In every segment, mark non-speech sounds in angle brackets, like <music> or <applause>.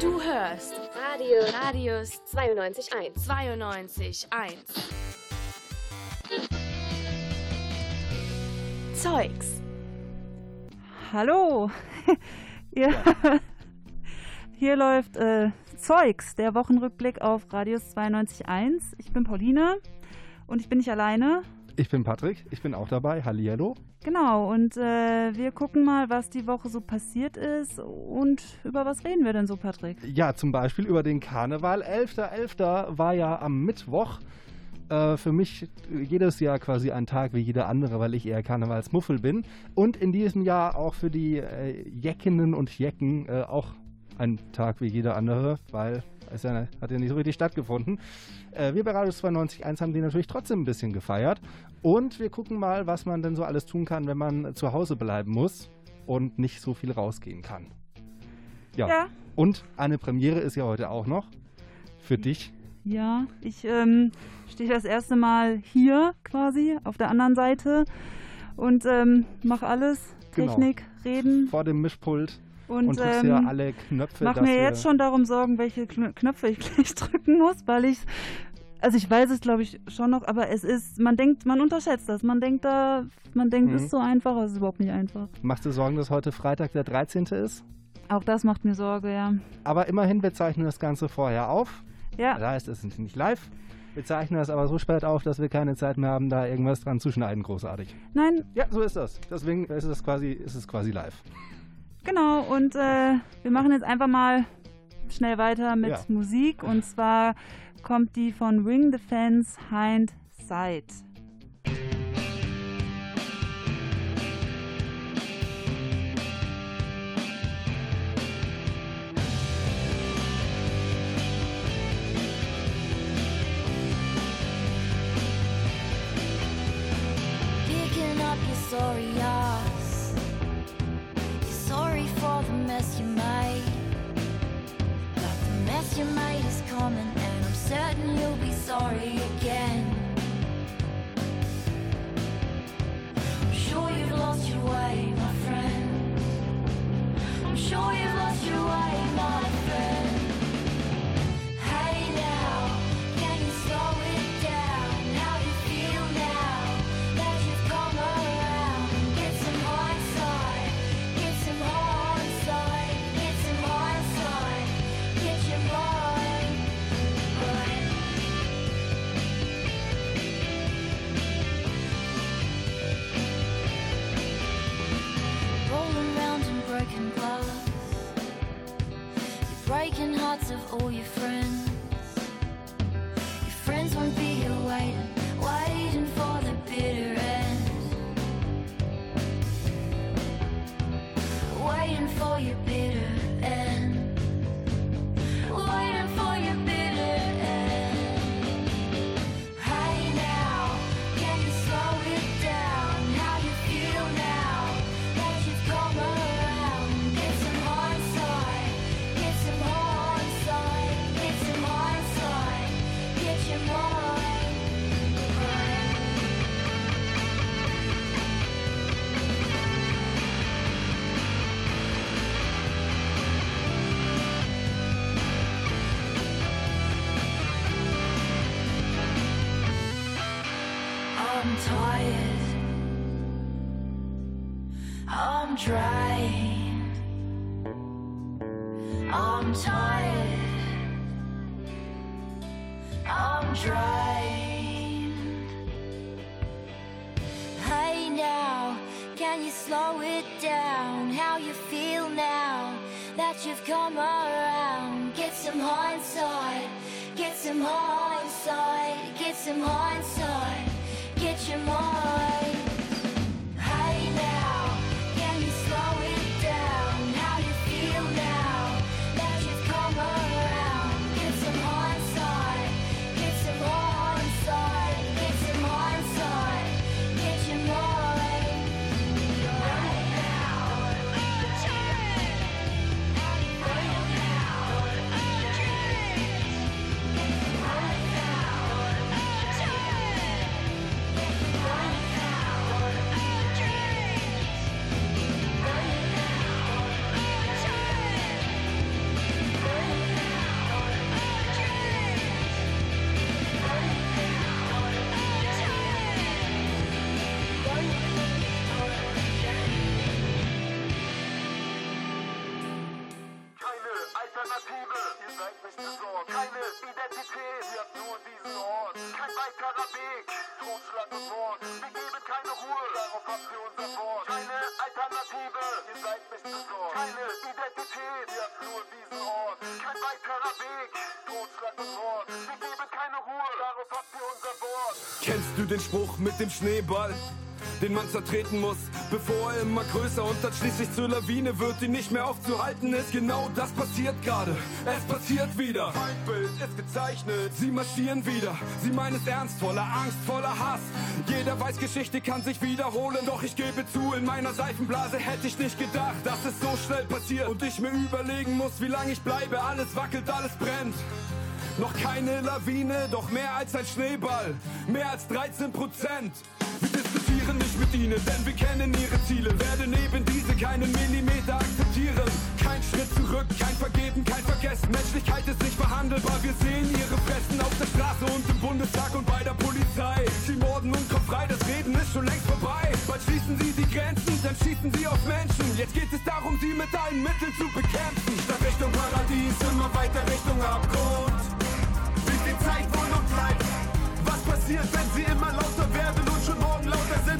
Du hörst Radio Radius 92.1. 92.1. Zeugs. Hallo. <laughs> Ihr, <laughs> Hier läuft äh, Zeugs, der Wochenrückblick auf Radius 92.1. Ich bin Pauline und ich bin nicht alleine. Ich bin Patrick, ich bin auch dabei. Hallihallo. Genau, und äh, wir gucken mal, was die Woche so passiert ist und über was reden wir denn so, Patrick? Ja, zum Beispiel über den Karneval. 11.11. .11. war ja am Mittwoch. Äh, für mich jedes Jahr quasi ein Tag wie jeder andere, weil ich eher Karnevalsmuffel bin. Und in diesem Jahr auch für die äh, Jeckinnen und Jecken äh, auch ein Tag wie jeder andere, weil es ja, hat ja nicht so richtig stattgefunden. Äh, wir bei Radius 92.1 haben die natürlich trotzdem ein bisschen gefeiert. Und wir gucken mal, was man denn so alles tun kann, wenn man zu Hause bleiben muss und nicht so viel rausgehen kann. Ja. Ja. Und eine Premiere ist ja heute auch noch für dich. Ja, ich ähm, stehe das erste Mal hier quasi auf der anderen Seite und ähm, mache alles. Genau. Technik, reden vor dem Mischpult und, und drückst ähm, ja alle Knöpfe. mach dass mir jetzt schon darum Sorgen, welche Kn- Knöpfe ich <laughs> gleich drücken muss, weil ich also ich weiß es glaube ich schon noch, aber es ist, man denkt, man unterschätzt das. Man denkt da, man denkt, Mhm. es ist so einfach, aber es ist überhaupt nicht einfach. Machst du Sorgen, dass heute Freitag der 13. ist? Auch das macht mir Sorge, ja. Aber immerhin, wir zeichnen das Ganze vorher auf. Ja, Das heißt, es ist nicht live. Wir zeichnen das aber so spät auf, dass wir keine Zeit mehr haben, da irgendwas dran zu schneiden, großartig. nein, Ja, so ist das. Deswegen ist es quasi, ist es quasi live. Genau, und äh, wir machen jetzt einfach mal schnell weiter mit Ja. Musik. Und zwar kommt die von Ring the Fence Hind Side. I'm drained. I'm tired. I'm drained. Hey now, can you slow it down? How you feel now that you've come around? Get some hindsight. Get some hindsight. Get some hindsight. Get your mind. Identität, ihr nur diesen Ort. Kein weiterer Weg, Totschlag und Mord. Wir geben keine Ruhe, darauf habt ihr unser Wort. Keine Alternative, ihr seid nicht besorgt. Keine Identität, ihr nur diesen Ort. Kein weiterer Weg, Totschlag und Mord. Wir geben keine Ruhe, darauf habt ihr unser Wort. Kennst du den Spruch mit dem Schneeball? Den man zertreten muss, bevor er immer größer und dann schließlich zur Lawine wird, die nicht mehr aufzuhalten ist. Genau das passiert gerade. Es passiert wieder. Feindbild ist gezeichnet. Sie marschieren wieder. Sie meinen es ernst, voller Angst, voller Hass. Jeder weiß, Geschichte kann sich wiederholen. Doch ich gebe zu, in meiner Seifenblase hätte ich nicht gedacht, dass es so schnell passiert. Und ich mir überlegen muss, wie lange ich bleibe. Alles wackelt, alles brennt. Noch keine Lawine, doch mehr als ein Schneeball. Mehr als 13 Prozent. Diskutieren nicht mit ihnen, denn wir kennen ihre Ziele. Werden eben diese keinen Millimeter akzeptieren. Kein Schritt zurück, kein Vergeben, kein Vergessen. Menschlichkeit ist nicht verhandelbar. Wir sehen ihre Fressen auf der Straße und im Bundestag und bei der Polizei. Sie morden und kommen frei, das Reden ist schon längst vorbei. Bald schließen sie die Grenzen, dann schießen sie auf Menschen. Jetzt geht es darum, sie mit allen Mitteln zu bekämpfen. Statt Richtung Paradies, immer weiter Richtung Abgrund. Wie viel Zeit wohl noch bleibt? Was passiert, wenn sie immer lauter werden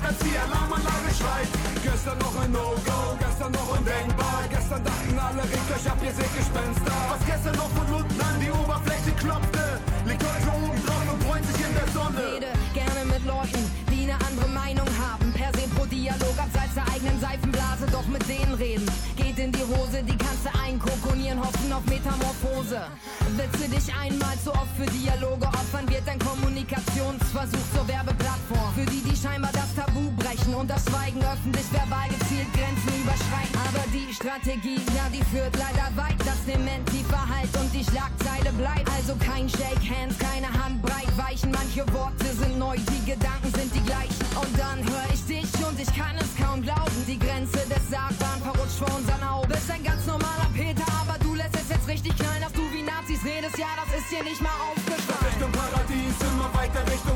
als die Alarmanlage schreit? Gestern noch ein No-Go, gestern noch undenkbar. Gestern dachten alle, regt euch ab, ihr seht Gespenster. Was gestern noch von unten an die Oberfläche klopfte, liegt heute oben drauf und freut sich in der Sonne. Rede gerne mit Leuten, die eine andere Meinung haben. Per se pro Dialog abseits der eigenen Seifenblase, doch mit denen reden. Geht in die Hose, die kannst du einkokonieren, hoffen auf Metamorphose. Witze dich einmal zu oft für Dialoge opfern, wird dein Kommunikationsversuch zur Werbeplattform. Für die, die scheinbar das Tabu brechen und das Schweigen öffentlich verbal gezielt Grenzen überschreiten. Aber die Strategie, ja, die führt leider weit. Das Dementi verhallt und die Schlagzeile bleibt. Also kein Shake Hands, keine Handbreit weichen. Manche Worte sind neu, die Gedanken sind die gleichen. Und dann höre ich dich und ich kann es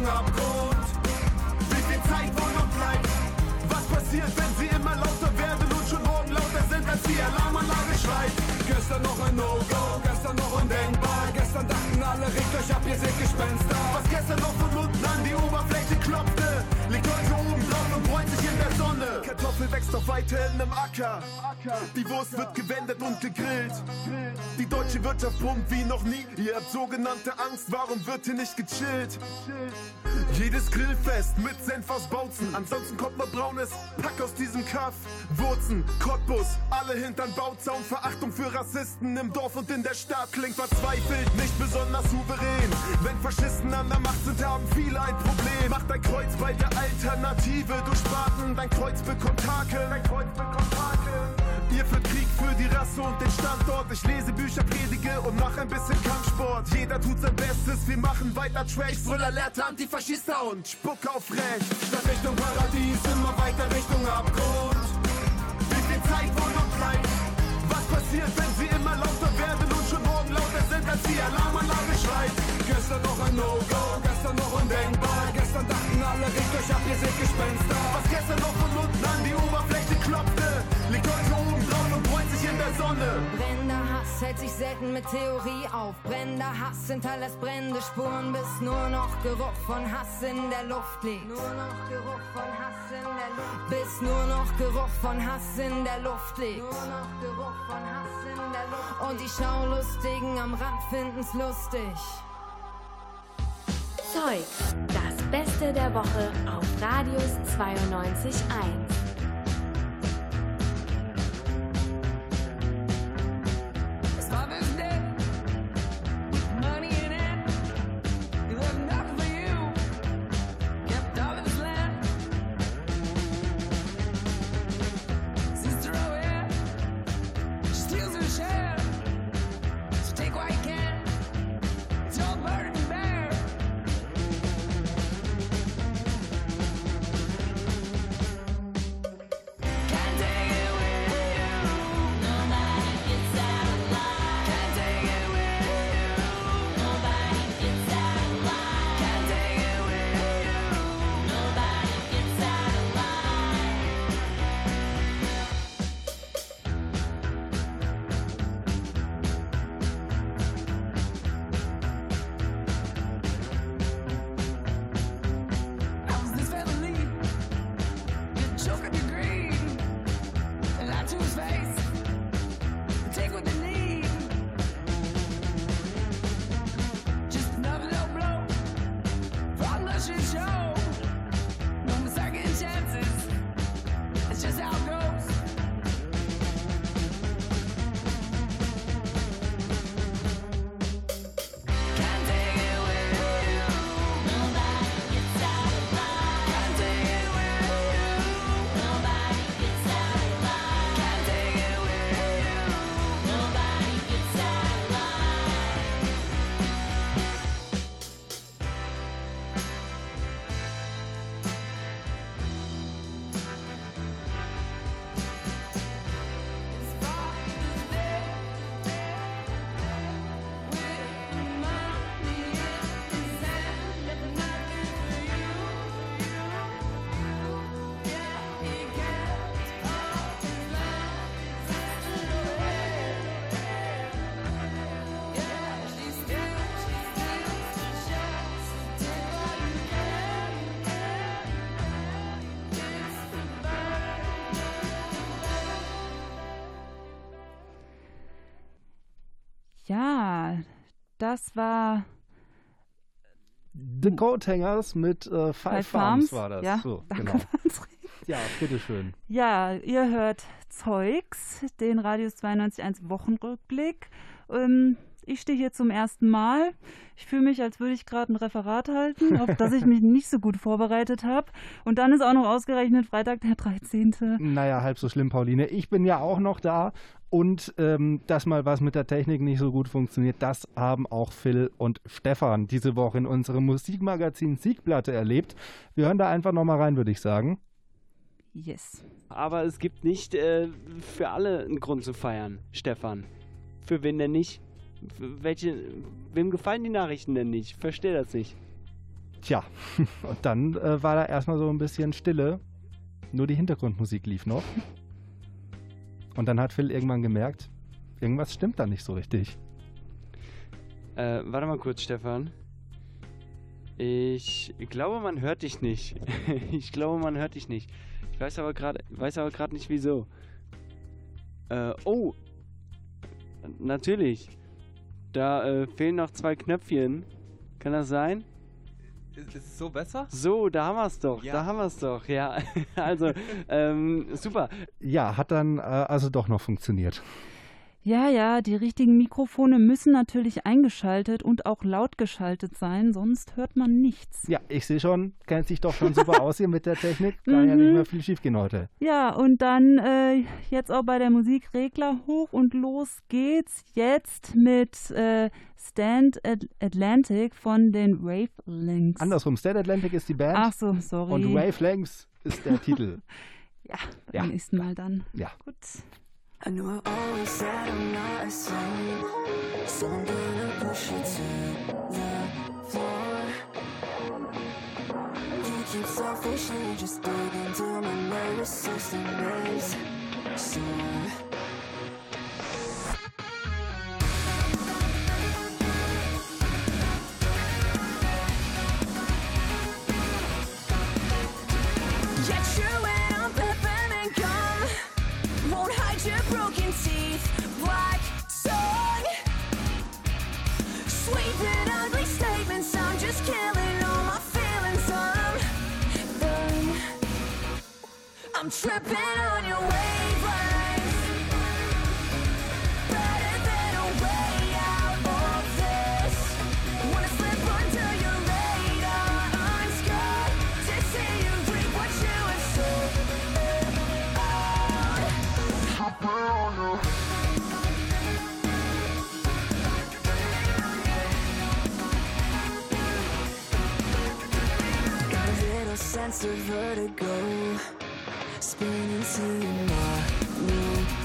Abgrund. Wie viel Zeit wohl noch bleibt? Was passiert, wenn sie immer lauter werden und schon morgen lauter sind, als die Alarmanlage schreit? Gestern noch ein No-Go, gestern noch undenkbar. Gestern dachten alle, regt euch ab, ihr seht Gespenster. Was gestern noch von unten an die Oberfläche klopfte, Kartoffel wächst weiterhin im Acker. Die Wurst wird gewendet und gegrillt. Die deutsche Wirtschaft pumpt wie noch nie. Ihr habt sogenannte Angst, warum wird hier nicht gechillt? Jedes Grillfest mit Senf aus Bautzen. Ansonsten kommt nur braunes Pack aus diesem Kaff. Wurzen, Cottbus, alle hintern Bauzaun. Verachtung für Rassisten im Dorf und in der Stadt klingt verzweifelt, nicht besonders souverän. Wenn Faschisten an der Macht sind, haben viele ein Problem. Macht dein Kreuz bei der Alternative. Du Spaten, dein Kreuz bekommt Hakel. Dein Kreuz bekommt Hakel. Ihr führt Krieg für die Rasse und den Standort. Ich lese Bücher, predige und mach ein bisschen Kampfsport. Jeder tut sein Bestes, wir machen weiter Tracks. Brüller Alerte, Antifaschista und Spuck auf Recht. Statt Richtung Paradies, immer weiter Richtung Abgrund. Wie viel Zeit wohl noch bleibt? Was passiert, wenn sie immer lauter werden und schon morgen lauter sind, als die Alarmanlage schreit? Gestern noch ein No-Go, gestern noch undenkbar. Gestern dachten alle, regt euch ab, ihr seht Gespenster. Was gestern noch von unten an die Oberfläche klopfte, der Sonne. Brennender Hass hält sich selten mit Theorie auf. Brennender Hass hinterlässt brennende Spuren, bis nur noch Geruch von Hass in der Luft liegt. Nur noch Geruch von Hass in der Luft. Bis nur noch Geruch von Hass in der Luft liegt. Nur noch Geruch von Hass in der Luft. Und die Schaulustigen am Rand finden's lustig. Zeugs, das Beste der Woche auf Radius 92.1. Das war The Coat Hangers mit äh, Five, Five Farms, Farms. war das. Ja, so, danke, genau. Ja, bitteschön. Ja, ihr hört Zeugs, den Radius 92.1 Wochenrückblick. Ähm, ich stehe hier zum ersten Mal. Ich fühle mich, als würde ich gerade ein Referat halten, auf das ich mich nicht so gut vorbereitet habe. Und dann ist auch noch ausgerechnet Freitag der 13. Naja, halb so schlimm, Pauline. Ich bin ja auch noch da und ähm, dass mal was mit der Technik nicht so gut funktioniert, das haben auch Phil und Stefan diese Woche in unserem Musikmagazin Siegplatte erlebt. Wir hören da einfach nochmal rein, würde ich sagen. Yes. Aber es gibt nicht äh, für alle einen Grund zu feiern, Stefan. Für wen denn nicht? Welche, wem gefallen die Nachrichten denn nicht? Ich verstehe das nicht. Tja, <laughs> und dann äh, war da erstmal so ein bisschen Stille. Nur die Hintergrundmusik lief noch. Und dann hat Phil irgendwann gemerkt, irgendwas stimmt da nicht so richtig. Äh, warte mal kurz, Stefan. Ich glaube, man hört dich nicht. <laughs> ich glaube, man hört dich nicht. Ich weiß aber gerade, weiß aber gerade nicht wieso. Äh, oh. Natürlich. Da äh, fehlen noch zwei Knöpfchen. Kann das sein? Ist, es so besser? So, da haben wir es doch. Ja. Da haben wir es doch. Ja, <laughs> also ähm, super. Ja, hat dann äh, also doch noch funktioniert. Ja, ja, die richtigen Mikrofone müssen natürlich eingeschaltet und auch laut geschaltet sein, sonst hört man nichts. Ja, ich sehe schon, kennt sich doch schon super aus hier mit der Technik. Kann ja Mhm. nicht mehr viel schief gehen heute. Ja, und dann äh, jetzt auch bei der Musik Regler hoch und los geht's jetzt mit äh, Stand At Atlantic von den Wavelengths. Andersrum, State Atlantic ist die Band Ach so, sorry. und Wavelengths ist der Titel. Ja, <laughs> Ja. beim nächsten Mal dann. Ja. Gut. I know I always said I'm not a saint, so I'm gonna push you to the floor. You keep selfishly just digging into my nervous system is sore. I'm tripping on your. Better than a way out of this. Wanna slip to see you what you. Got a little sense of vertigo, spinning my new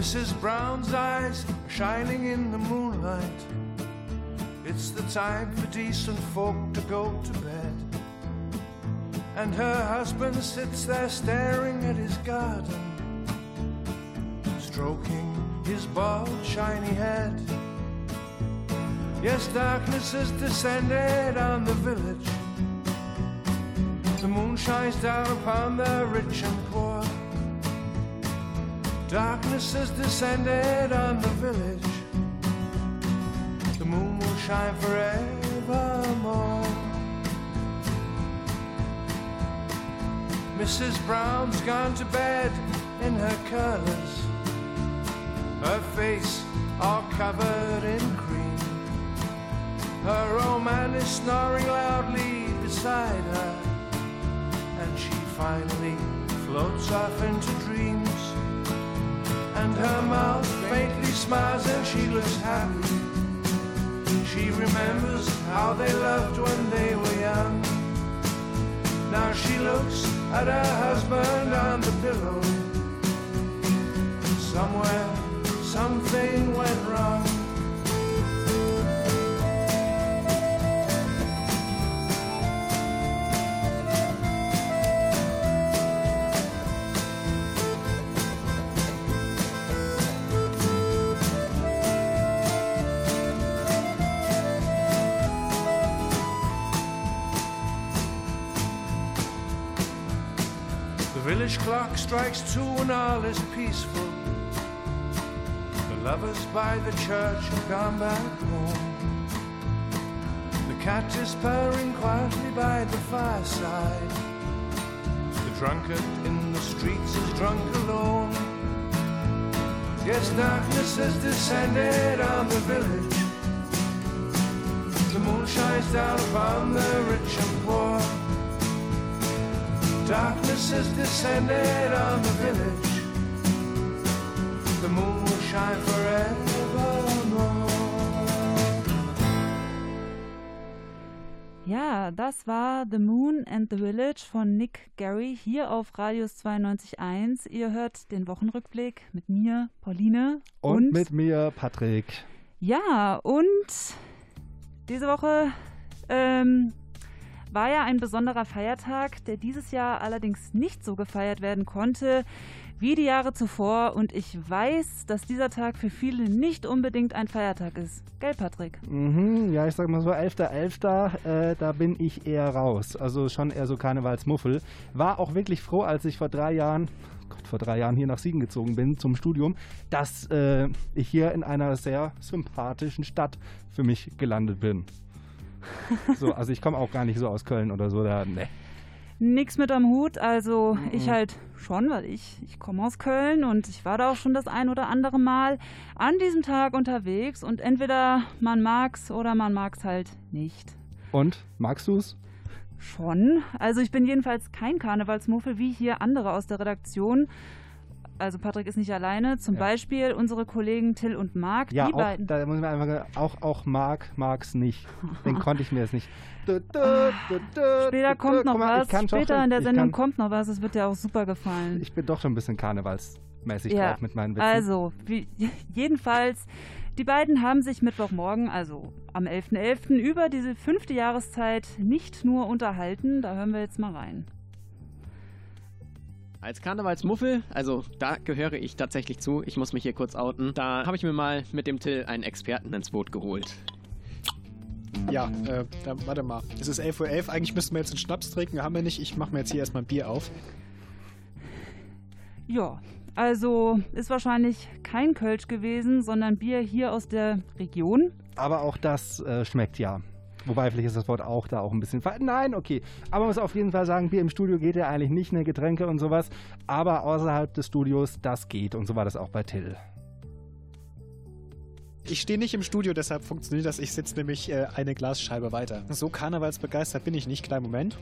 Mrs. Brown's eyes are shining in the moonlight. It's the time for decent folk to go to bed. And her husband sits there staring at his garden, stroking his bald, shiny head. Yes, darkness has descended on the village. The moon shines down upon the rich and poor. Darkness has descended on the village. The moon will shine forevermore. Mrs. Brown's gone to bed in her curlers. Her face all covered in cream. Her old man is snoring loudly beside her. And she finally floats off into dreams. And her mouth faintly smiles and she looks happy. She remembers how they loved when they were young. Now she looks at her husband on the pillow. Somewhere, something went wrong. Strikes two and all is peaceful. The lovers by the church have gone back home. The cat is purring quietly by the fireside. The drunkard in the streets is drunk alone. Yes, darkness has descended on the village. The moon shines down upon the rich and poor. Darkness has descended on the village. The moon will shine forevermore. Ja, das war The Moon and the Village von Nick Gary hier auf Radius 92.1. Ihr hört den Wochenrückblick mit mir, Pauline. Und, mit mir, Patrick. Ja, und diese Woche ähm, war ja ein besonderer Feiertag, der dieses Jahr allerdings nicht so gefeiert werden konnte wie die Jahre zuvor. Und ich weiß, dass dieser Tag für viele nicht unbedingt ein Feiertag ist. Gell, Patrick? Mhm, ja, ich sag mal so 11.11., äh, da bin ich eher raus. Also schon eher so Karnevalsmuffel. War auch wirklich froh, als ich vor drei Jahren, Gott, vor drei Jahren hier nach Siegen gezogen bin zum Studium, dass äh, ich hier in einer sehr sympathischen Stadt für mich gelandet bin. So, also ich komme auch gar nicht so aus Köln oder so, da, ne. Nix mit am Hut, also Mhm. ich halt schon, weil ich, ich komme aus Köln und ich war da auch schon das ein oder andere Mal an diesem Tag unterwegs und entweder man mag's oder man mag's halt nicht. Und, magst du's? Schon. Also ich bin jedenfalls kein Karnevalsmuffel wie hier andere aus der Redaktion. Also Patrick ist nicht alleine. Zum Beispiel unsere Kollegen Till und Marc. Ja, die auch, beiden. da muss man einfach, auch, auch Marc mag's nicht. Den <laughs> konnte ich mir jetzt nicht. Du, du, du, du, Später du, kommt du. noch mal, was. ich kann schon- Später in der ich Sendung kann- kommt noch was. Es wird dir auch super gefallen. Ich bin doch schon ein bisschen karnevalsmäßig Ja, drauf mit meinen Witzen. Also, wie, <laughs> jedenfalls, die beiden haben sich Mittwochmorgen, also am 11.11., über diese fünfte Jahreszeit nicht nur unterhalten. Da hören wir jetzt mal rein. Als Karnevalsmuffel, also da gehöre ich tatsächlich zu, ich muss mich hier kurz outen, da habe ich mir mal mit dem Till einen Experten ins Boot geholt. Ja, äh, da, warte mal. Es ist 11.11 Uhr. Eigentlich müssten wir jetzt einen Schnaps trinken. Haben wir nicht. Ich mache mir jetzt hier erstmal ein Bier auf. Ja, also ist wahrscheinlich kein Kölsch gewesen, sondern Bier hier aus der Region. Aber auch das äh, schmeckt ja. Wobei, vielleicht ist das Wort auch da auch ein bisschen falsch. Nein, okay. Aber man muss auf jeden Fall sagen, Bier im Studio geht ja eigentlich nicht, ne Getränke und sowas. Aber außerhalb des Studios, das geht. Und so war das auch bei Till. Ich stehe nicht im Studio, deshalb funktioniert das. Ich sitze nämlich äh, eine Glasscheibe weiter. So karnevalsbegeistert bin ich nicht. Kleinen Moment.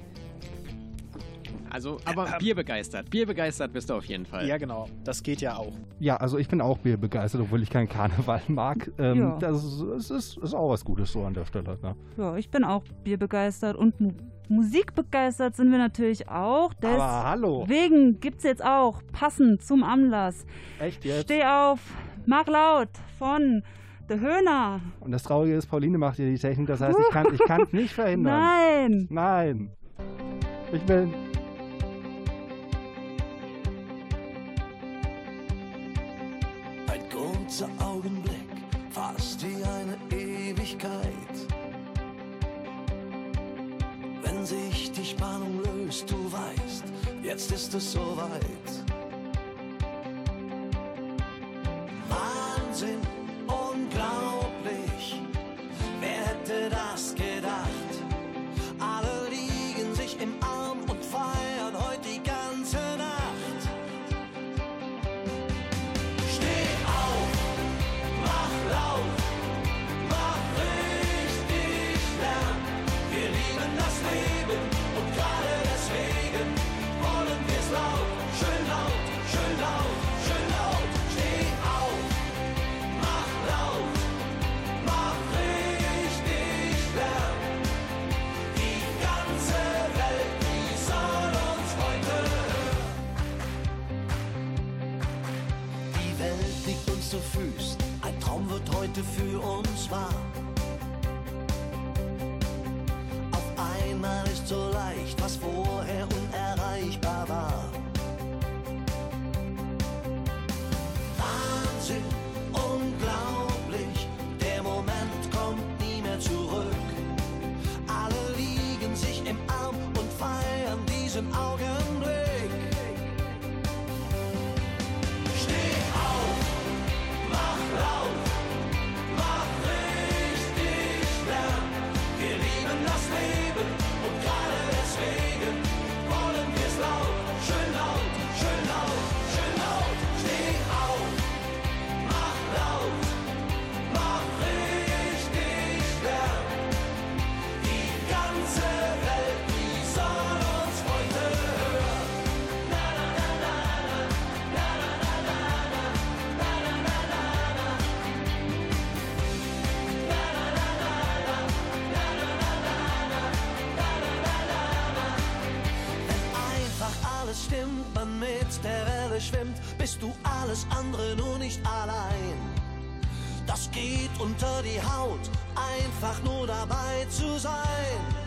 Also, aber ähm, bierbegeistert. Bierbegeistert bist du auf jeden Fall. Ja, genau. Das geht ja auch. Ja, also ich bin auch bierbegeistert, obwohl ich keinen Karneval mag. Ähm, ja. Das ist, ist, ist, auch was Gutes so an der Stelle. Ne? Ja, ich bin auch bierbegeistert und mu musikbegeistert sind wir natürlich auch. Deswegen aber hallo. Deswegen gibt es jetzt auch, passend zum Anlass. Echt jetzt? Steh auf, mach laut von... Der Höhner. Und das Traurige ist, Pauline macht hier die Technik, das heißt, ich kann es <laughs> nicht verhindern. Nein. Nein. Ich will. kurzer Augenblick, fast wie eine Ewigkeit. Wenn sich die Spannung löst, du weißt, jetzt ist es soweit. Welle schwimmt, bist du alles andere nur nicht allein. Das geht unter die Haut, einfach nur dabei zu sein.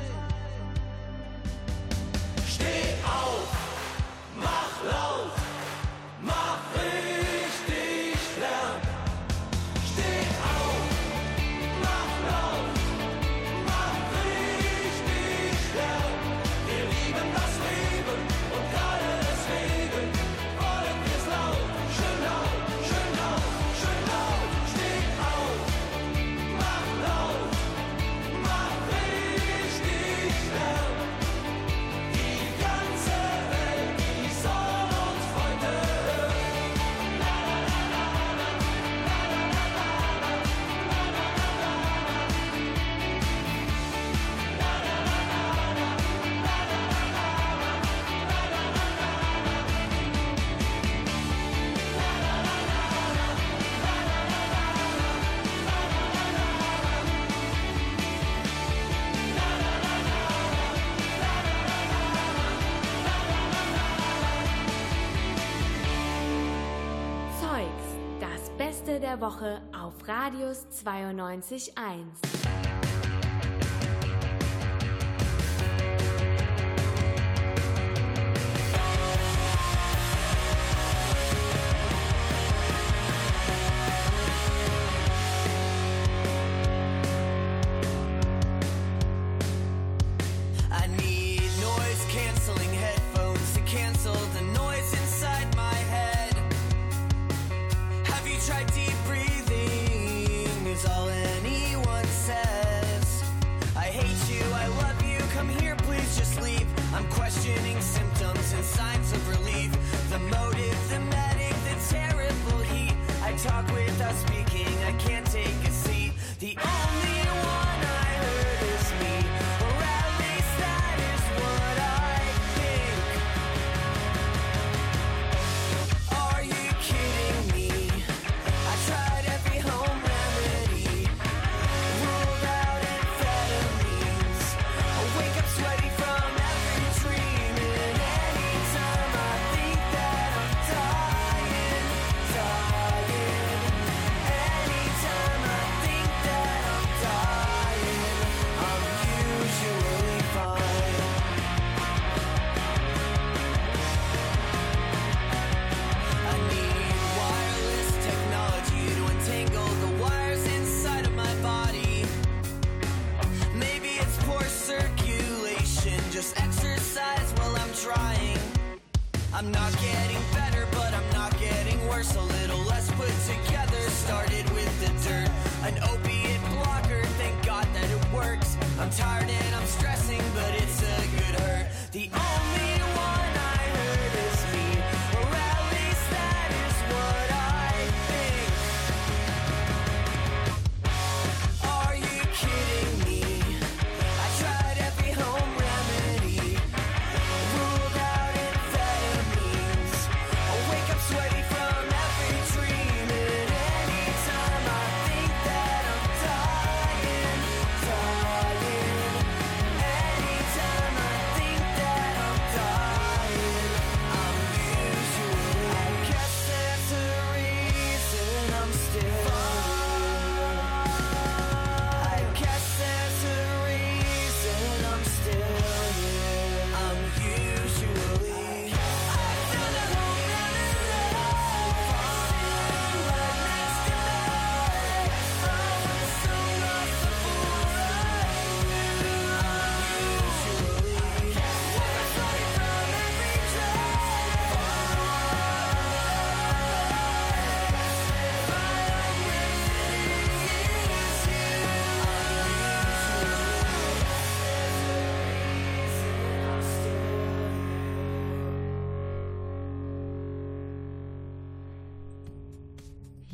Radius 92.1.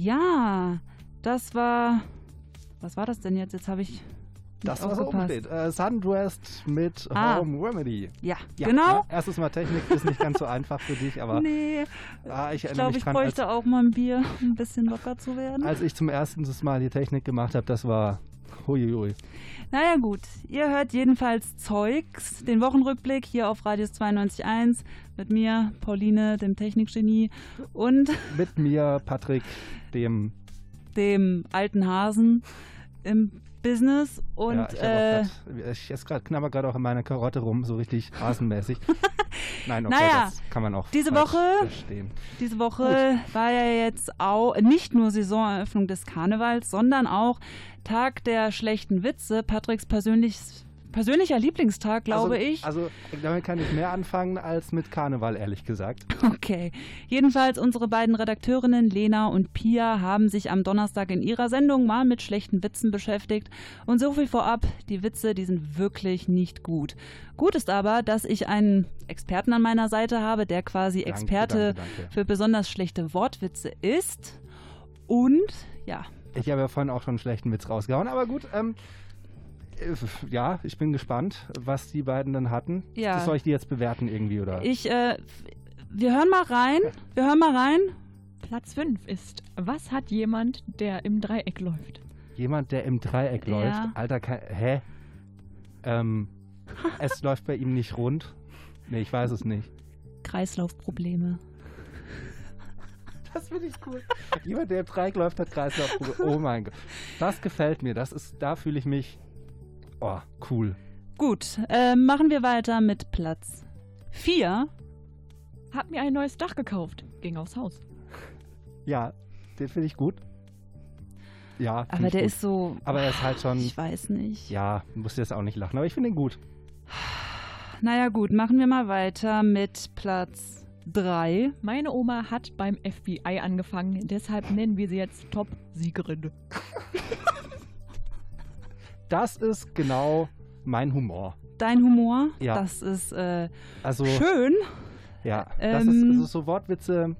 Ja, das war. Was war das denn jetzt? Jetzt habe ich. Das war so umsteht. Äh, Sundressed mit Ah. Home Remedy. Ja, genau. Ja, erstes Mal Technik ist nicht ganz so einfach für dich, aber <laughs> Nee. ah, ich Ich glaube, ich dran, als, bräuchte auch mal ein Bier, um ein bisschen locker zu werden. als ich zum ersten Mal die Technik gemacht habe, das war huiuiui. Naja gut, ihr hört jedenfalls Zeugs, den Wochenrückblick hier auf Radius 92.1 mit mir, Pauline, dem Technikgenie und Mit mir, Patrick, dem dem alten Hasen im Business und ja, ich, äh, grad, ich esse grad, knabber gerade auch in meiner Karotte rum, so richtig <laughs> hasenmäßig. Nein, okay, Naja, das kann man auch diese Woche- verstehen. Diese Woche war ja jetzt auch nicht nur Saisoneröffnung des Karnevals, sondern auch Tag der schlechten Witze. Patricks persönlich, persönlicher Lieblingstag, glaube also, ich. Also damit kann ich mehr anfangen als mit Karneval, ehrlich gesagt. Okay. Jedenfalls unsere beiden Redakteurinnen Lena und Pia haben sich am Donnerstag in ihrer Sendung mal mit schlechten Witzen beschäftigt. Und so viel vorab, die Witze, die sind wirklich nicht gut. Gut ist aber, dass ich einen Experten an meiner Seite habe, der quasi Danke, Experte danke, danke. für besonders schlechte Wortwitze ist. Und ja, Ich habe ja vorhin auch schon einen schlechten Witz rausgehauen, aber gut, ähm, äh, ja, ich bin gespannt, was die beiden dann hatten. Ja. Das soll ich die jetzt bewerten irgendwie, oder? ich, äh, wir hören mal rein. Wir hören mal rein. Platz 5 ist, was hat jemand, der im Dreieck läuft? Jemand, der im Dreieck Ja. läuft. Alter, kein, hä? Ähm, <laughs> es läuft bei ihm nicht rund. Nee, ich weiß es nicht. Kreislaufprobleme. Das finde ich cool. Jemand, der im Dreieck läuft, hat Kreislaufprobleme. Oh mein Gott. Das gefällt mir. Das ist, da fühle ich mich. Oh, cool. Gut, äh, machen wir weiter mit Platz 4. Hab mir ein neues Dach gekauft. Ging aufs Haus. Ja, den finde ich gut. Ja. Aber der gut. ist so. Aber er ist halt schon. Ich weiß nicht. Ja, musst jetzt auch nicht lachen, aber ich finde ihn gut. Naja, gut, machen wir mal weiter mit Platz 3. Meine Oma hat beim FBI angefangen, deshalb nennen wir sie jetzt Top-Siegerin. <laughs> Das ist genau mein Humor. Dein Humor, Ja. das ist äh, Also, schön. Ja, das ist, Ähm, das ist so Wortwitze,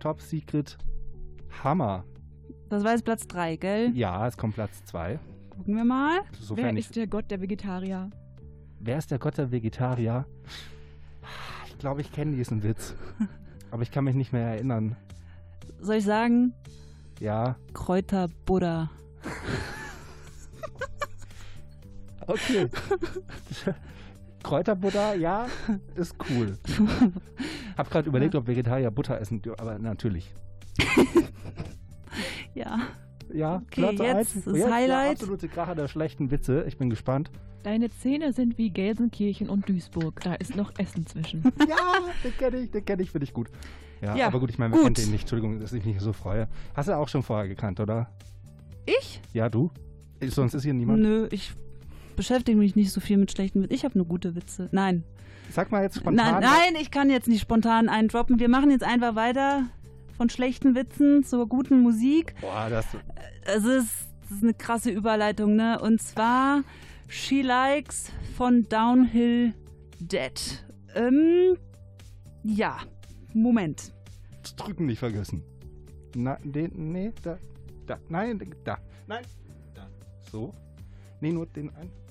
Top Secret, Hammer. Das war jetzt Platz 3, gell? Ja, es kommt Platz 2. Gucken wir mal. Sofern Wer ist der Gott der Vegetarier? wer ist der Gott der Vegetarier? Ich glaube, ich kenne diesen Witz. <laughs> Aber ich kann mich nicht mehr erinnern. Soll ich sagen? Ja, Kräuter Buddha. <laughs> okay. <laughs> Kräuterbutter, ja, ist cool. <laughs> Hab gerade überlegt, ob Vegetarier Butter essen, aber natürlich. <laughs> Ja. Ja, Okay, Platz jetzt eins. das Jetzt Der Highlight. absolute Kracher der schlechten Witze. Ich bin gespannt. Deine Zähne sind wie Gelsenkirchen und Duisburg. Da ist noch Essen zwischen. Ja, den kenne ich, den kenne ich, finde ich gut. Ja, Ja, aber gut, ich meine, gut. kennt den nicht? Entschuldigung, dass ich mich so freue. Hast du auch schon vorher gekannt, oder? Ich? Ja, du? Sonst ist hier niemand. Nö, ich beschäftige mich nicht so viel mit schlechten Witzen. Ich habe nur gute Witze. Nein. Sag mal jetzt spontan. Nein, nein, ich kann jetzt nicht spontan einen droppen. Wir machen jetzt einfach weiter von schlechten Witzen zur guten Musik. Boah, das. Es ist, das ist eine krasse Überleitung, ne? Und zwar She Likes von Downhill Dead. Ähm, ja, Moment. Drücken nicht vergessen. Na, den, nee, da, da, nein, da, nein, da. So. Nee, nur den einen.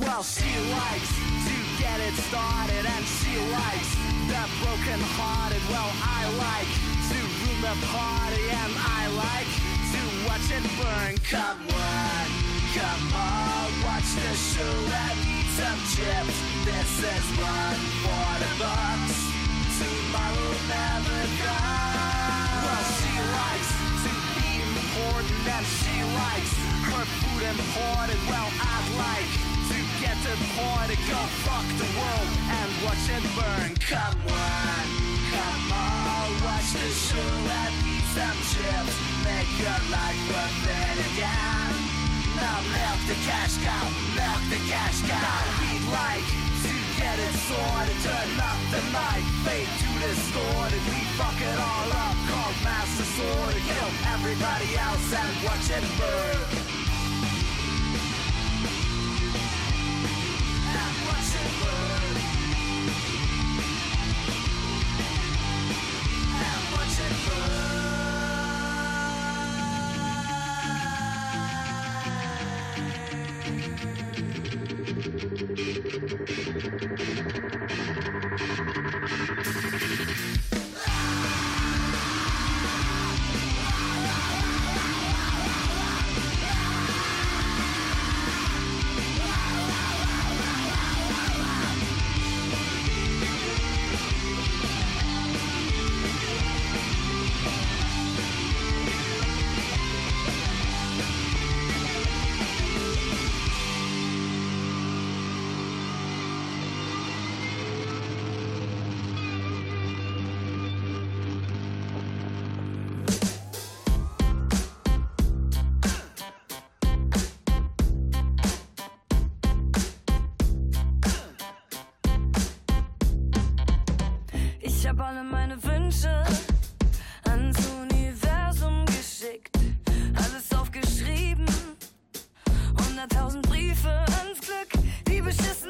Well, she likes to get it started, and she likes the broken hearted. Well, I like the party, and I like to watch it burn. Come on, come on, watch the show and eat some chips. This is one for the bucks. Tomorrow never comes. Well, she likes to be important, and she likes her food imported. Well, I'd like to get to the point go fuck the world and watch it burn. Come on, come on, watch the show and eat some chips. Make your life worth it again. Now milk the cash cow, milk the cash cow. We'd like double-edged sword and turn up the night. Fade to distort and we fuck it all up. call Master Sword and kill everybody else and watch it burn. Glück. Die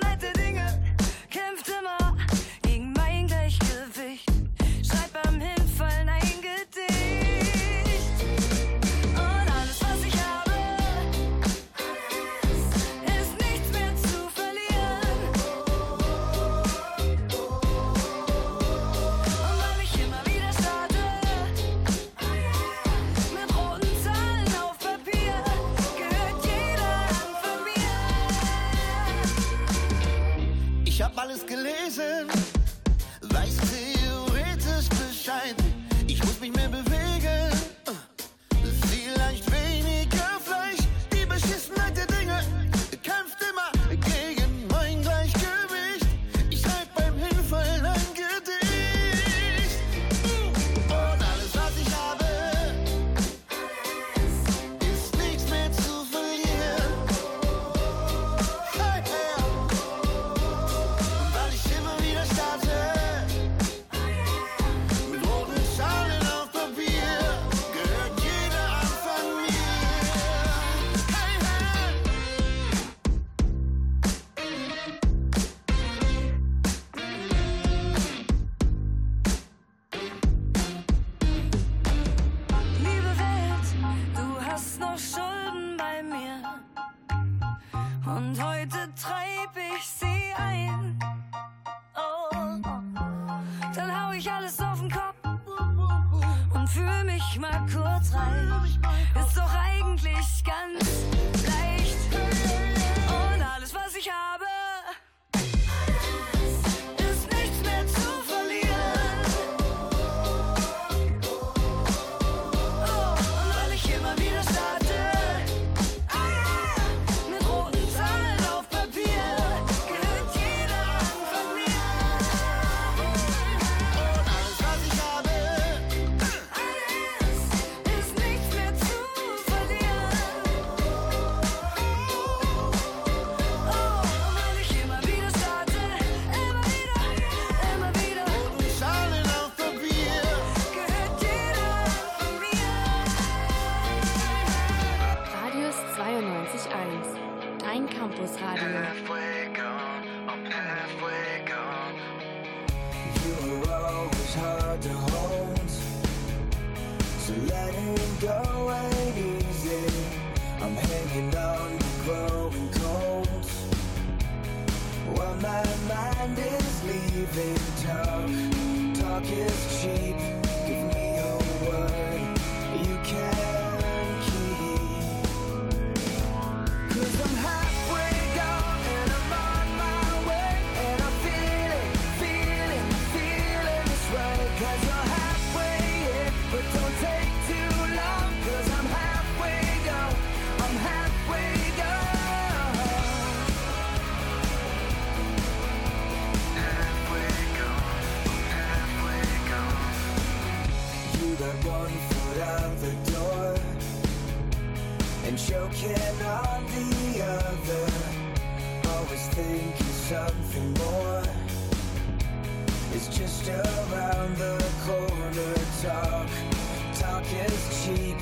cheap.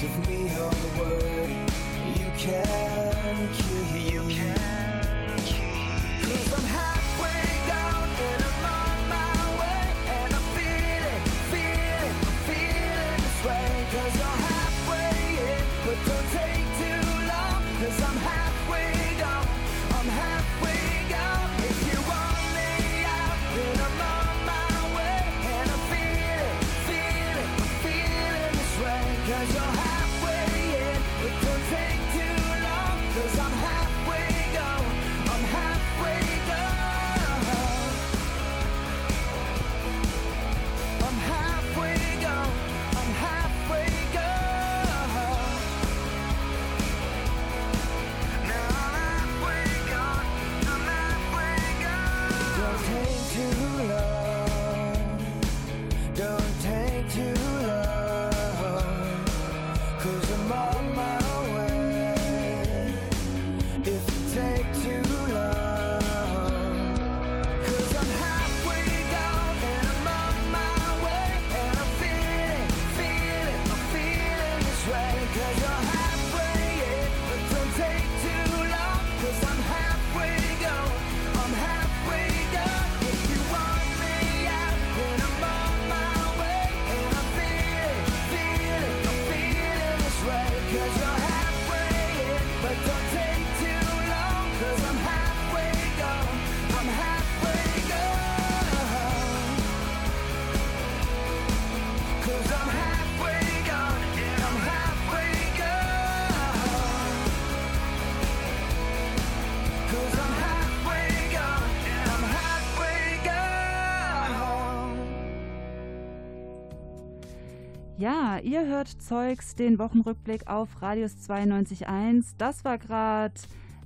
Give me your word. You can keep. You can keep. Cause I'm halfway Ja, ihr hört Zeugs, den Wochenrückblick auf Radius 92.1. Das war gerade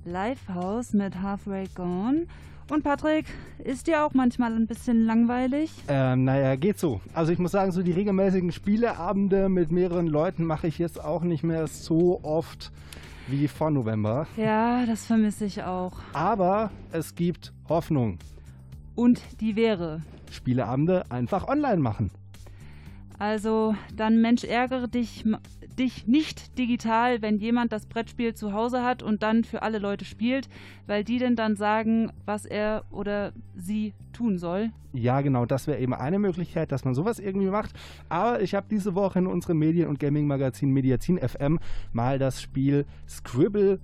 Livehouse mit Halfway Gone. Und Patrick, ist dir auch manchmal ein bisschen langweilig? Ähm, naja, geht so. Also ich muss sagen, so die regelmäßigen Spieleabende mit mehreren Leuten mache ich jetzt auch nicht mehr so oft wie vor November. Ja, das vermisse ich auch. Aber es gibt Hoffnung. Und die wäre. Spieleabende einfach online machen. Also dann Mensch, ärgere dich, dich nicht digital, wenn jemand das Brettspiel zu Hause hat und dann für alle Leute spielt, weil die denn dann sagen, was er oder sie tun soll. Ja, genau, das wäre eben eine Möglichkeit, dass man sowas irgendwie macht. Aber ich habe diese Woche in unserem Medien- und Gaming-Magazin Mediazin FM mal das Spiel Scribble.io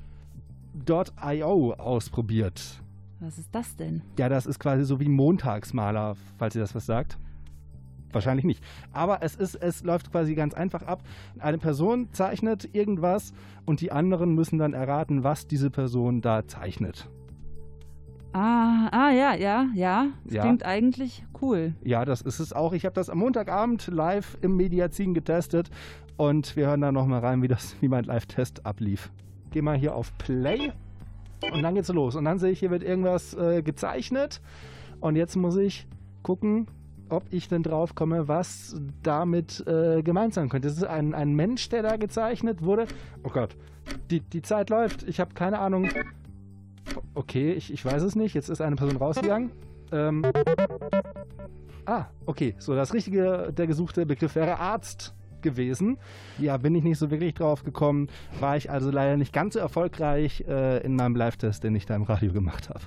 ausprobiert. Was ist das denn? Ja, das ist quasi so wie Montagsmaler, falls ihr das was sagt. Wahrscheinlich nicht. Aber es ist, es läuft quasi ganz einfach ab. Eine Person zeichnet irgendwas und die anderen müssen dann erraten, was diese Person da zeichnet. Ah, ah ja, ja, ja. Das Ja. klingt eigentlich cool. Ja, das ist es auch. Ich habe das am Montagabend live im Mediazin getestet und wir hören da nochmal rein, wie, das, wie mein Live-Test ablief. Geh mal hier auf Play und dann geht's los. Und dann sehe ich, hier wird irgendwas äh, gezeichnet und jetzt muss ich gucken, ob ich denn drauf komme, was damit äh, gemeint sein könnte. Das ist ein, ein Mensch, der da gezeichnet wurde. Oh Gott, die, die Zeit läuft. Ich habe keine Ahnung. Okay, ich, ich weiß es nicht. Jetzt ist eine Person rausgegangen. Ähm, ah, okay. So, das richtige, der gesuchte Begriff wäre Arzt gewesen. Ja, bin ich nicht so wirklich drauf gekommen. War ich also leider nicht ganz so erfolgreich äh, in meinem Live-Test, den ich da im Radio gemacht habe.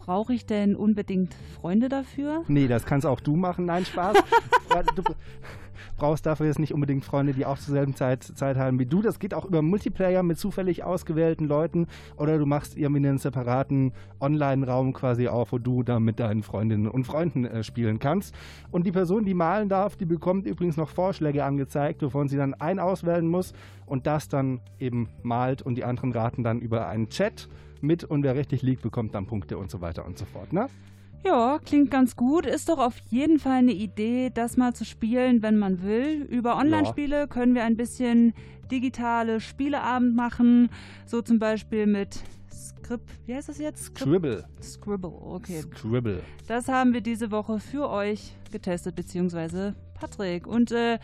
Brauche ich denn unbedingt Freunde dafür? Nee, das kannst auch du machen. Nein, Spaß. <laughs> du brauchst dafür jetzt nicht unbedingt Freunde, die auch zur selben Zeit, Zeit haben wie du. Das geht auch über Multiplayer mit zufällig ausgewählten Leuten oder du machst irgendwie einen separaten Online-Raum quasi auf, wo du da mit deinen Freundinnen und Freunden äh, spielen kannst. Und die Person, die malen darf, die bekommt übrigens noch Vorschläge angezeigt, wovon sie dann ein auswählen muss und das dann eben malt und die anderen raten dann über einen Chat mit und wer richtig liegt, bekommt dann Punkte und so weiter und so fort. Ne? Ja, klingt ganz gut. Ist doch auf jeden Fall eine Idee, das mal zu spielen, wenn man will. Über Online-Spiele können wir ein bisschen digitale Spieleabend machen. So zum Beispiel mit Scrib. Wie heißt das jetzt? Scrib- Scribble. Scribble, okay. Scribble. Das haben wir diese Woche für euch getestet, beziehungsweise Patrick. Und äh,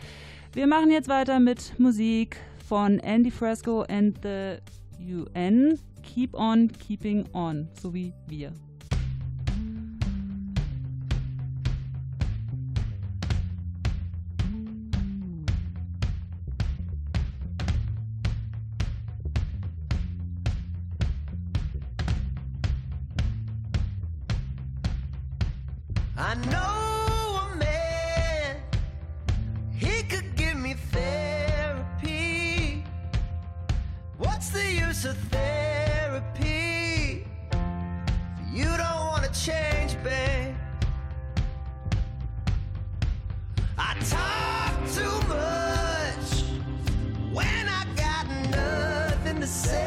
wir machen jetzt weiter mit Musik von Andy Fresco and the U-N. Keep on keeping on. So wie wir. To say.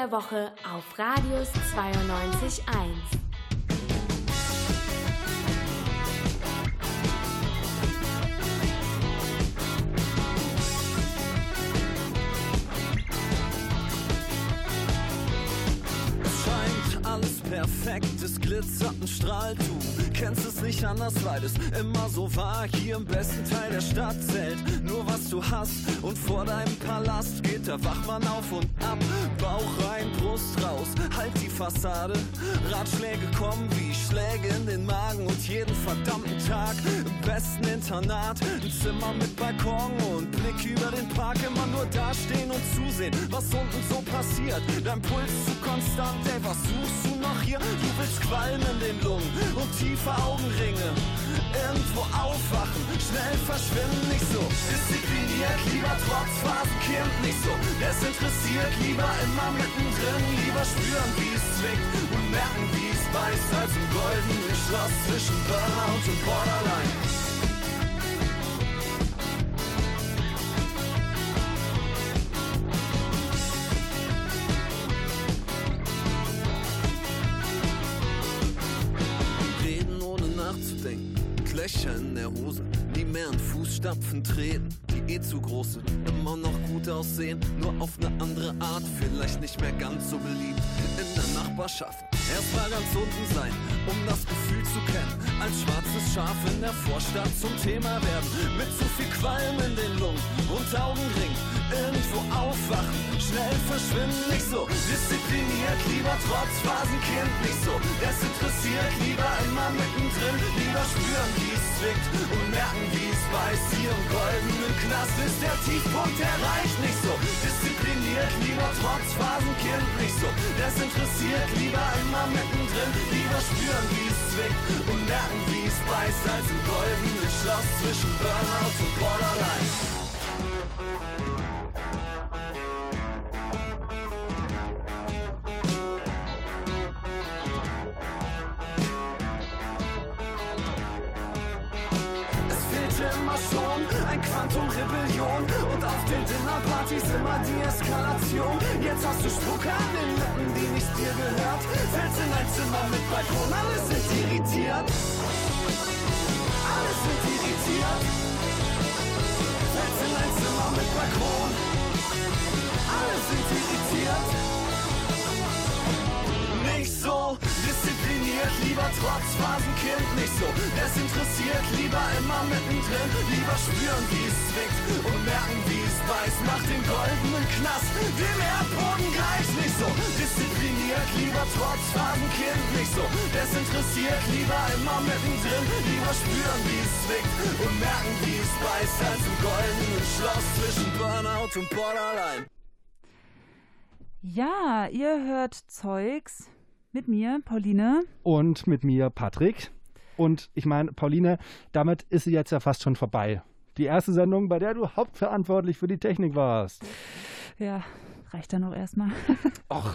Der Woche auf Radius 92.1. Es scheint alles perfekt, es glitzert und strahlt. Du kennst es nicht anders, weil es immer so war. Hier im besten Teil der Stadt zählt nur was du hast. Und vor deinem Palast geht der Wachmann auf und Fassade. Ratschläge kommen wie Schläge in den Magen und jeden verdammten Tag im besten Internat. Ein Zimmer mit Balkon und Blick über den Park. Immer nur dastehen und zusehen, was unten so passiert. Dein Puls zu konstant, ey, was suchst du noch hier? Du willst Qualm in den Lungen und tiefe Augenringe. Irgendwo aufwachen, schnell verschwinden, nicht so. Diszipliniert, lieber trotz Phasenkind, nicht so. Desinteressiert, lieber immer mittendrin, lieber spüren, wie es zwickt und merken, wie es beißt, als im goldenen Schloss zwischen Burnout und Borderline. Hose. Nie mehr in Fußstapfen treten, die eh zu groß sind. Immer noch gut aussehen, nur auf eine andere Art. Vielleicht nicht mehr ganz so beliebt in der Nachbarschaft. Erst mal ganz unten sein, um das Gefühl zu kennen. Als schwarzes Schaf in der Vorstadt zum Thema werden. Mit zu viel Qualm in den Lungen und Augenring. Irgendwo aufwachen, schnell verschwinden, nicht so. Diszipliniert, lieber trotz Phasenkind, nicht so. Desinteressiert, lieber immer mittendrin, lieber spüren, wie es zwickt und merken, wie es beißt. Hier im goldenen Knast ist der Tiefpunkt erreicht, nicht so. Diszipliniert, lieber trotz Phasenkind, nicht so. Desinteressiert, lieber immer mittendrin, lieber spüren, wie es zwickt und merken, wie es beißt, als im goldenen Schloss zwischen Burnout und Borderline. Quantum Rebellion und auf den Dinnerpartys immer die Eskalation. Jetzt hast du Spucke an den Lippen, die nicht dir gehört. Fällst in ein Zimmer mit Balkon, alle sind irritiert. Alle sind irritiert. Fällst in ein Zimmer mit Balkon. Alle sind irritiert. Nicht so diszipliniert, lieber trotz Phasenkind, nicht so desinteressiert, lieber immer mittendrin, lieber spüren, wie es zwickt und merken, wie es beißt, nach dem goldenen Knast, dem Erdboden gleich, nicht so diszipliniert, lieber trotz Phasenkind, nicht so desinteressiert, lieber immer mittendrin, lieber spüren, wie es zwickt und merken, wie es beißt, als im goldenen Schloss zwischen Burnout und Borderline. Ja, ihr hört Zeugs mit mir, Pauline. Und mit mir Patrick. Und ich meine, Pauline, damit ist sie jetzt ja fast schon vorbei. Die erste Sendung, bei der du hauptverantwortlich für die Technik warst. Ja, reicht dann auch erstmal. <laughs> Och.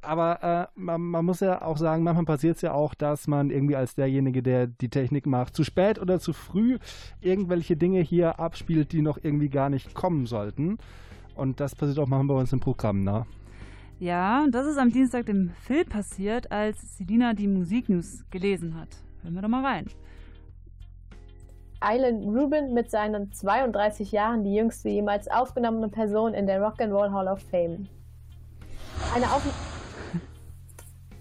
Aber äh, man, man muss ja auch sagen, manchmal passiert es ja auch, dass man irgendwie als derjenige, der die Technik macht, zu spät oder zu früh irgendwelche Dinge hier abspielt, die noch irgendwie gar nicht kommen sollten. Und das passiert auch manchmal bei uns im Programm, ne? Ja, das ist am Dienstag dem Phil passiert, als Selina die Musiknews gelesen hat. Hören wir doch mal rein. Island Rubin mit seinen 32 Jahren die jüngste jemals aufgenommene Person in der Rock'n'Roll Hall of Fame. Eine Auf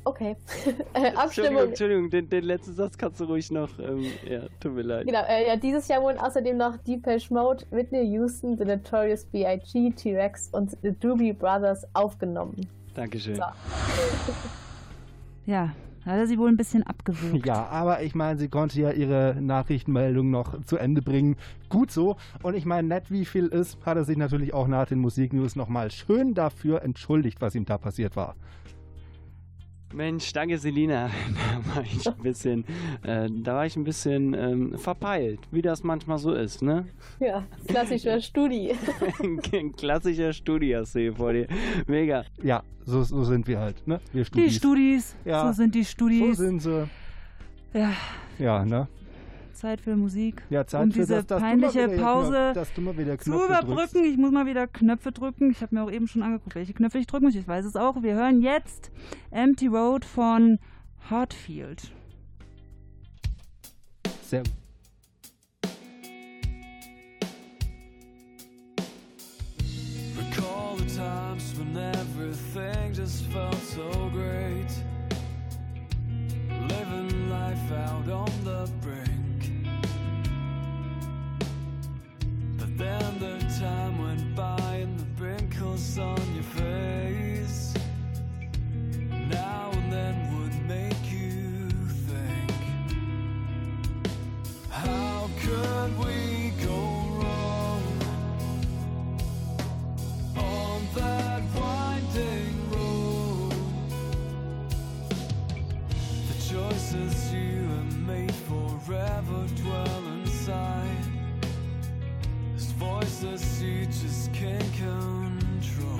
Okay. <laughs> Äh, Entschuldigung, Abstimmung. Entschuldigung, den, den letzten Satz kannst du ruhig noch. Ähm, ja, tut mir leid. Genau, äh, ja, dieses Jahr wurden außerdem noch Depeche Mode, Whitney Houston, The Notorious B.I.G., T-Rex und The Doobie Brothers aufgenommen. Dankeschön. So. <laughs> Ja, da hat er sie wohl ein bisschen abgewürgt. Ja, aber ich meine, sie konnte ja ihre Nachrichtenmeldung noch zu Ende bringen. Gut so. Und ich meine, nett wie viel ist, hat er sich natürlich auch nach den Musiknews nochmal schön dafür entschuldigt, was ihm da passiert war. Mensch, danke Selina. <laughs> Da war ich ein bisschen, äh, da war ich ein bisschen ähm, verpeilt, wie das manchmal so ist, ne? Ja, klassischer <laughs> Studi. Ein klassischer Studi hast du hier vor dir. Mega. Ja, so, so sind wir halt, ne? Wir Die Studis, Ja, so sind die Studis. So sind sie. Ja, Ja, ne? Zeit für Musik. Ja, Zeit um für diese das, dass peinliche wieder Pause Knopf- dass du mal wieder zu überbrücken. drückst. Ich muss mal wieder Knöpfe drücken. Ich habe mir auch eben schon angeguckt, welche Knöpfe ich drücken muss. Ich weiß es auch. Wir hören jetzt Empty Road von Hartfield. Sehr gut. Recall the times when everything just felt so great. Living life out on the brink. Then the time went by and the wrinkles on your face. You just can't control.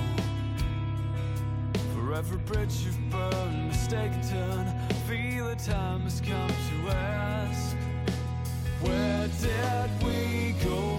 For every bridge you've burned, mistake a turn. Feel the time has come to ask. Where did we go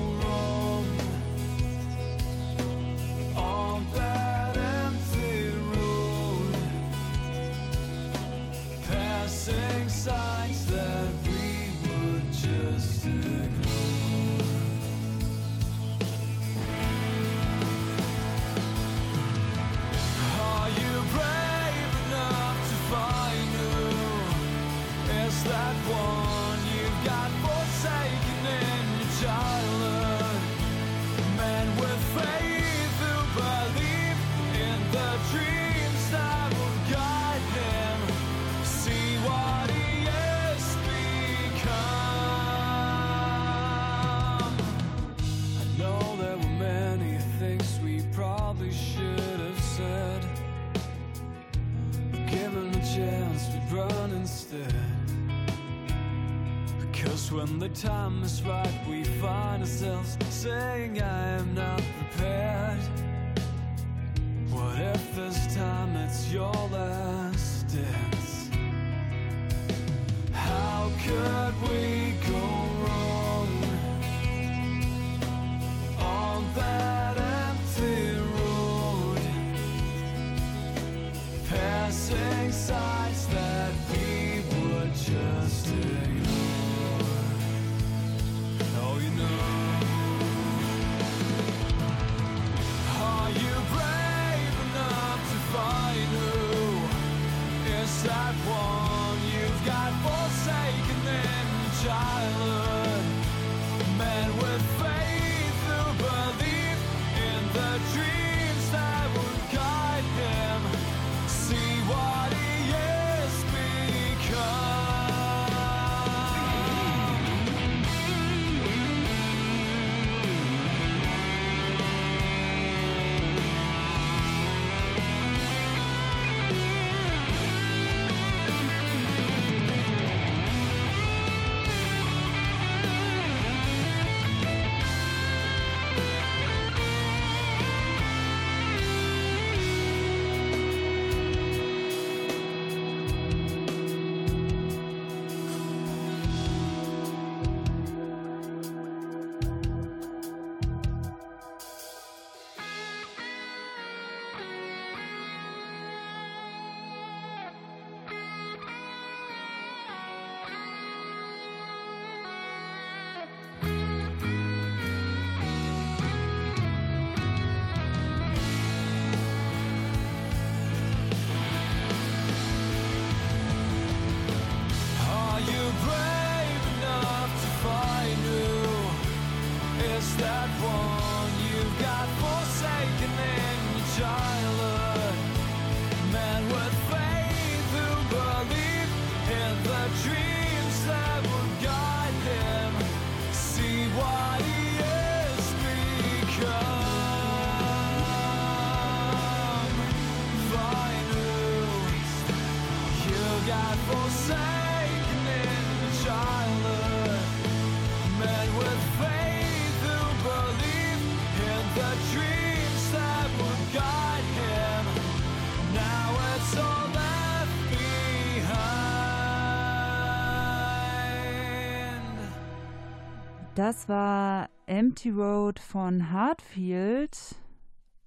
Das war Empty Road von Hartfield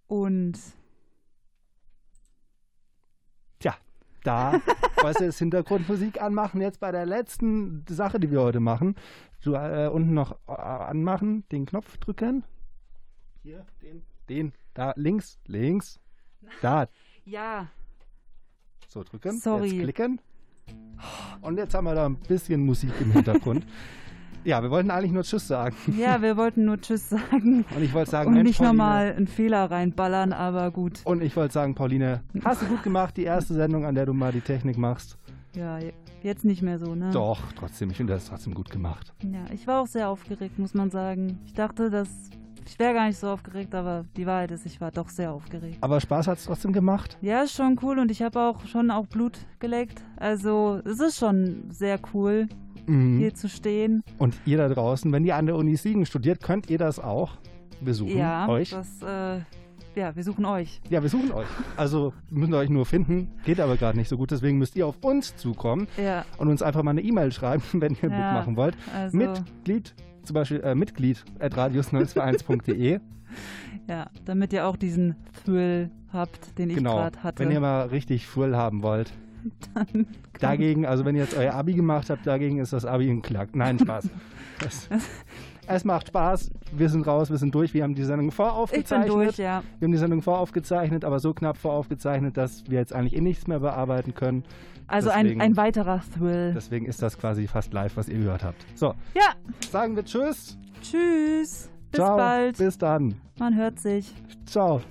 und Tja, da <laughs> wolltest du jetzt Hintergrundmusik anmachen, jetzt bei der letzten Sache, die wir heute machen. Du äh, unten noch äh, anmachen, den Knopf drücken. Hier, den, den, da, links, links, da. <laughs> ja, So drücken, Sorry. jetzt klicken. Und jetzt haben wir da ein bisschen Musik im Hintergrund. <laughs> ja, wir wollten eigentlich nur Tschüss sagen. ja, wir wollten nur Tschüss sagen. <laughs> Und ich wollte sagen, und Mensch, nicht nochmal einen Fehler reinballern, aber gut. Und ich wollte sagen, Pauline, hast du gut gemacht, die erste Sendung, an der du mal die Technik machst. Ja, jetzt nicht mehr so, ne? Doch, trotzdem, ich finde das trotzdem gut gemacht. Ja, ich war auch sehr aufgeregt, muss man sagen. Ich dachte, dass ich wäre gar nicht so aufgeregt, aber die Wahrheit ist, ich war doch sehr aufgeregt. Aber Spaß hat es trotzdem gemacht. Ja, ist schon cool und ich habe auch schon auch Blut geleckt. Also es ist schon sehr cool, Mhm. hier zu stehen. Und ihr da draußen, wenn ihr an der Uni Siegen studiert, könnt ihr das auch. Wir suchen ja, euch. Das, äh, ja, wir suchen euch. Ja, wir suchen euch. Also müssen wir euch nur finden. Geht aber gerade nicht so gut. Deswegen müsst ihr auf uns zukommen Ja. und uns einfach mal eine E-Mail schreiben, <laughs> wenn ihr Ja, mitmachen wollt. also- Mitglied, zum Beispiel äh, Mitglied at radius921.de. <laughs> Ja, damit ihr auch diesen Thrill habt, den ich Genau. gerade hatte. Wenn ihr mal richtig Full haben wollt. Dann Dagegen, also wenn ihr jetzt euer Abi gemacht habt, dagegen ist das Abi ein Klack. Nein, Spaß. es, es macht Spaß. Wir sind raus, wir sind durch. Wir haben die Sendung voraufgezeichnet. Ich bin durch, ja. Wir haben die Sendung voraufgezeichnet, aber so knapp voraufgezeichnet, dass wir jetzt eigentlich eh nichts mehr bearbeiten können. Also Deswegen- ein, ein weiterer Thrill. Deswegen ist das quasi fast live, was ihr gehört habt. So, Ja, sagen wir Tschüss. tschüss. Bis Ciao. bald. Bis dann. Man hört sich. Ciao.